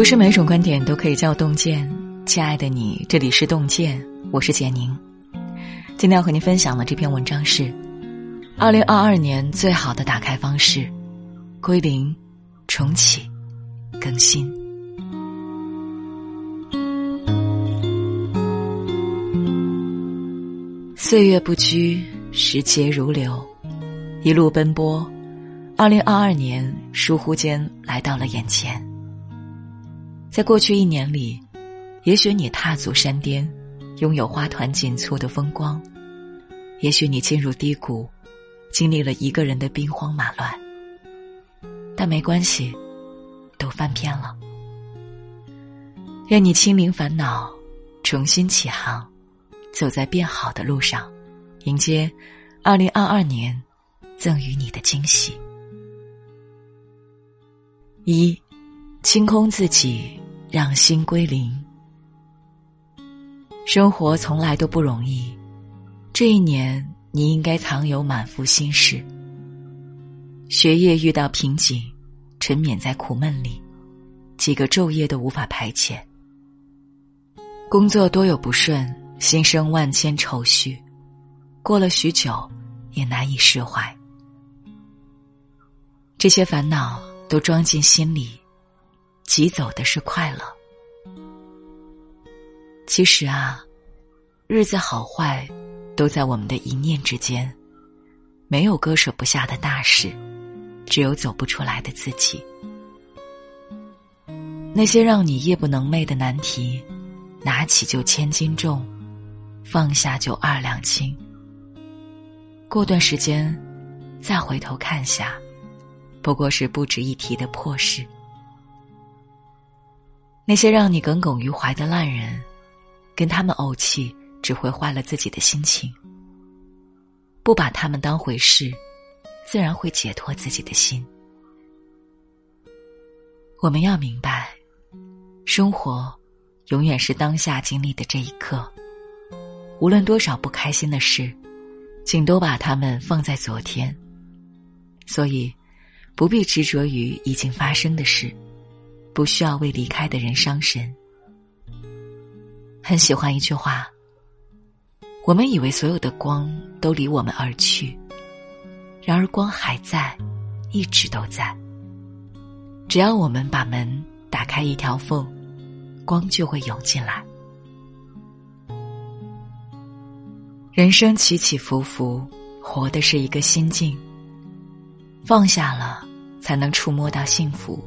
不是每种观点都可以叫洞见，亲爱的你，这里是洞见，我是简宁。今天要和您分享的这篇文章是：二零二二年最好的打开方式，归零、重启、更新。岁月不居，时节如流，一路奔波，二零二二年疏忽间来到了眼前。在过去一年里，也许你踏足山巅，拥有花团锦簇的风光；也许你进入低谷，经历了一个人的兵荒马乱。但没关系，都翻篇了。愿你清零烦恼，重新起航，走在变好的路上，迎接二零二二年赠予你的惊喜。一，清空自己。让心归零。生活从来都不容易，这一年你应该藏有满腹心事。学业遇到瓶颈，沉湎在苦闷里，几个昼夜都无法排遣。工作多有不顺，心生万千愁绪，过了许久，也难以释怀。这些烦恼都装进心里。挤走的是快乐。其实啊，日子好坏，都在我们的一念之间，没有割舍不下的大事，只有走不出来的自己。那些让你夜不能寐的难题，拿起就千斤重，放下就二两轻。过段时间，再回头看下，不过是不值一提的破事。那些让你耿耿于怀的烂人，跟他们怄气只会坏了自己的心情。不把他们当回事，自然会解脱自己的心。我们要明白，生活永远是当下经历的这一刻。无论多少不开心的事，请都把它们放在昨天。所以，不必执着于已经发生的事。不需要为离开的人伤神。很喜欢一句话：我们以为所有的光都离我们而去，然而光还在，一直都在。只要我们把门打开一条缝，光就会涌进来。人生起起伏伏，活的是一个心境。放下了，才能触摸到幸福。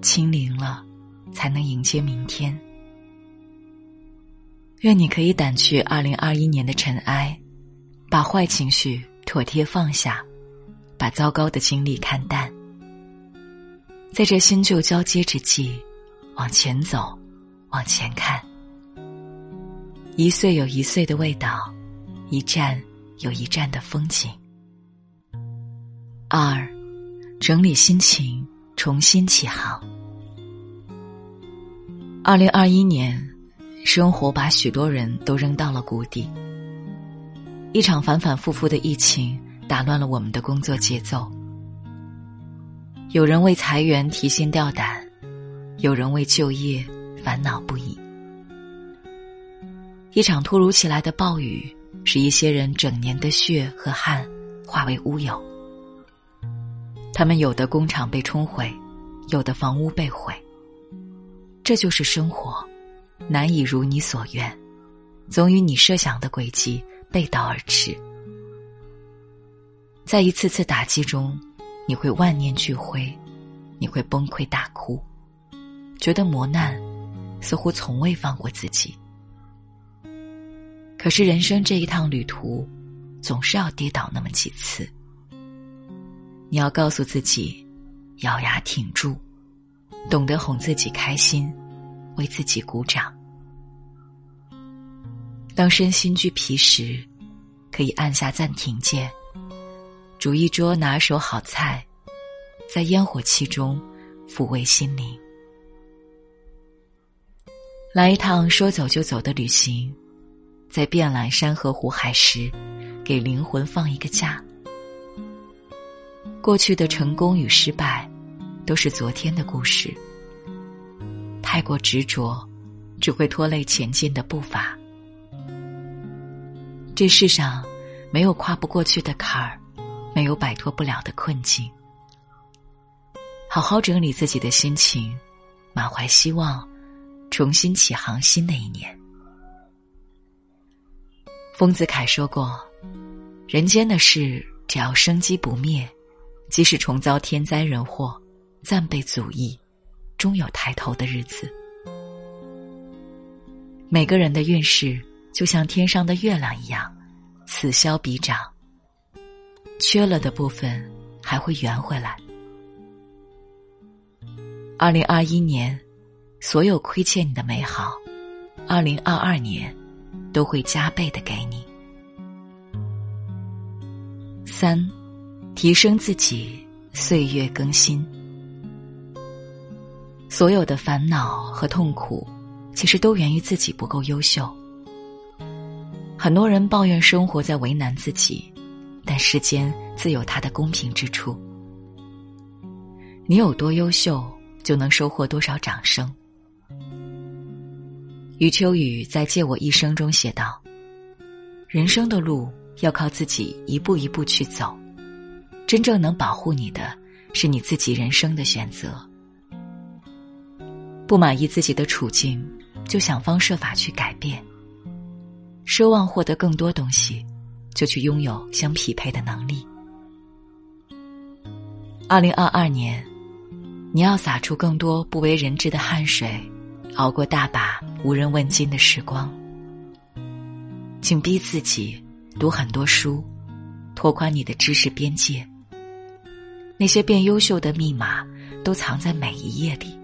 清零了，才能迎接明天。愿你可以掸去二零二一年的尘埃，把坏情绪妥帖放下，把糟糕的经历看淡。在这新旧交接之际，往前走，往前看。一岁有一岁的味道，一站有一站的风景。二，整理心情。重新起航。二零二一年，生活把许多人都扔到了谷底。一场反反复复的疫情打乱了我们的工作节奏。有人为裁员提心吊胆，有人为就业烦恼不已。一场突如其来的暴雨，使一些人整年的血和汗化为乌有。他们有的工厂被冲毁，有的房屋被毁。这就是生活，难以如你所愿，总与你设想的轨迹背道而驰。在一次次打击中，你会万念俱灰，你会崩溃大哭，觉得磨难似乎从未放过自己。可是人生这一趟旅途，总是要跌倒那么几次。你要告诉自己，咬牙挺住，懂得哄自己开心，为自己鼓掌。当身心俱疲时，可以按下暂停键，煮一桌拿手好菜，在烟火气中抚慰心灵。来一趟说走就走的旅行，在遍览山河湖海时，给灵魂放一个假。过去的成功与失败，都是昨天的故事。太过执着，只会拖累前进的步伐。这世上没有跨不过去的坎儿，没有摆脱不了的困境。好好整理自己的心情，满怀希望，重新起航新的一年。丰子恺说过：“人间的事，只要生机不灭，即使重遭天灾人祸，暂被阻抑，终有抬头的日子。”每个人的运势。就像天上的月亮一样，此消彼长。缺了的部分还会圆回来。二零二一年，所有亏欠你的美好，二零二二年都会加倍的给你。三，提升自己，岁月更新。所有的烦恼和痛苦，其实都源于自己不够优秀。很多人抱怨生活在为难自己，但世间自有它的公平之处。你有多优秀，就能收获多少掌声。余秋雨在《借我一生》中写道：“人生的路要靠自己一步一步去走，真正能保护你的，是你自己人生的选择。不满意自己的处境，就想方设法去改变。”奢望获得更多东西，就去拥有相匹配的能力。二零二二年，你要洒出更多不为人知的汗水，熬过大把无人问津的时光。请逼自己读很多书，拓宽你的知识边界。那些变优秀的密码，都藏在每一页里。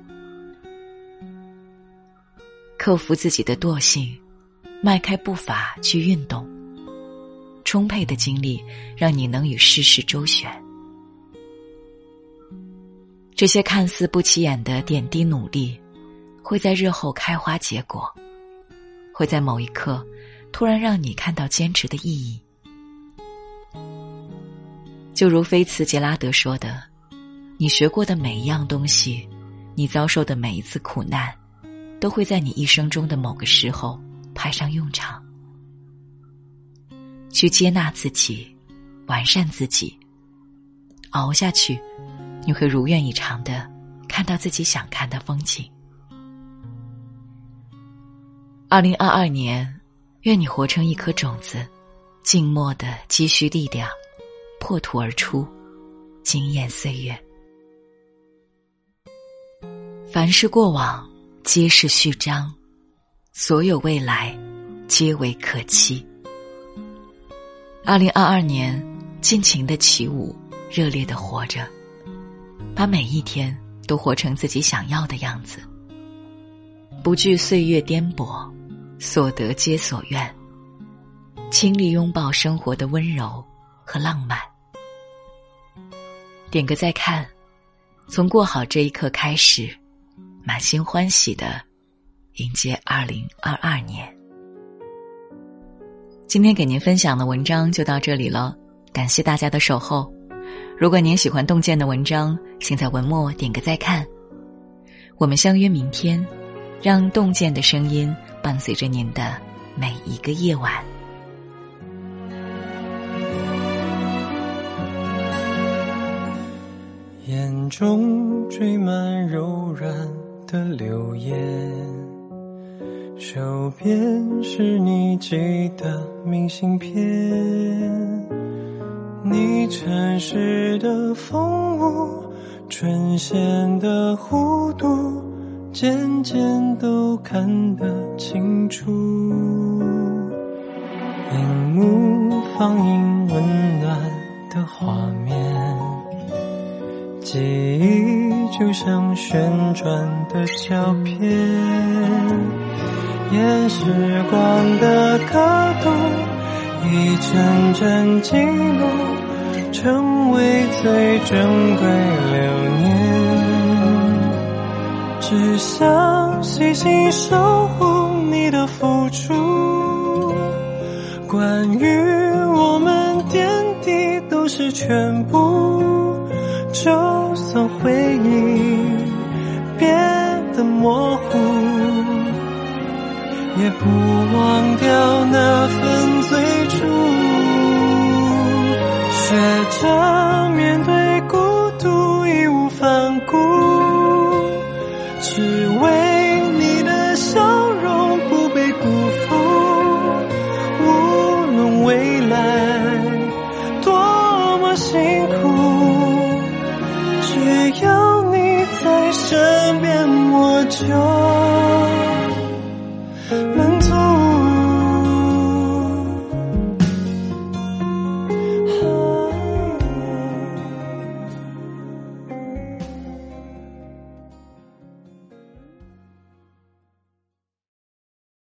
克服自己的惰性。迈开步伐去运动，充沛的精力让你能与世事周旋。这些看似不起眼的点滴努力，会在日后开花结果，会在某一刻突然让你看到坚持的意义。就如菲茨杰拉德说的：“你学过的每一样东西，你遭受的每一次苦难，都会在你一生中的某个时候。”派上用场，去接纳自己，完善自己，熬下去，你会如愿以偿的看到自己想看的风景。二零二二年，愿你活成一颗种子，静默的积蓄力量，破土而出，惊艳岁月。凡是过往，皆是序章。所有未来，皆为可期。二零二二年，尽情的起舞，热烈的活着，把每一天都活成自己想要的样子。不惧岁月颠簸，所得皆所愿。倾力拥抱生活的温柔和浪漫。点个再看，从过好这一刻开始，满心欢喜的。迎接二零二二年。今天给您分享的文章就到这里了，感谢大家的守候。如果您喜欢洞见的文章，请在文末点个再看。我们相约明天，让洞见的声音伴随着您的每一个夜晚。中缀满柔软的流言。手边是你寄的明信片，你城市的风物，唇线的弧度，渐渐都看得清楚。荧幕放映温暖的画面，记忆就像旋转的胶片。沿时光的刻度，一帧帧记录，成为最珍贵留念。只想细心守护你的付出，关于我们点滴都是全部。当回忆变得模糊也不忘掉那份最初。学着面对身边我就能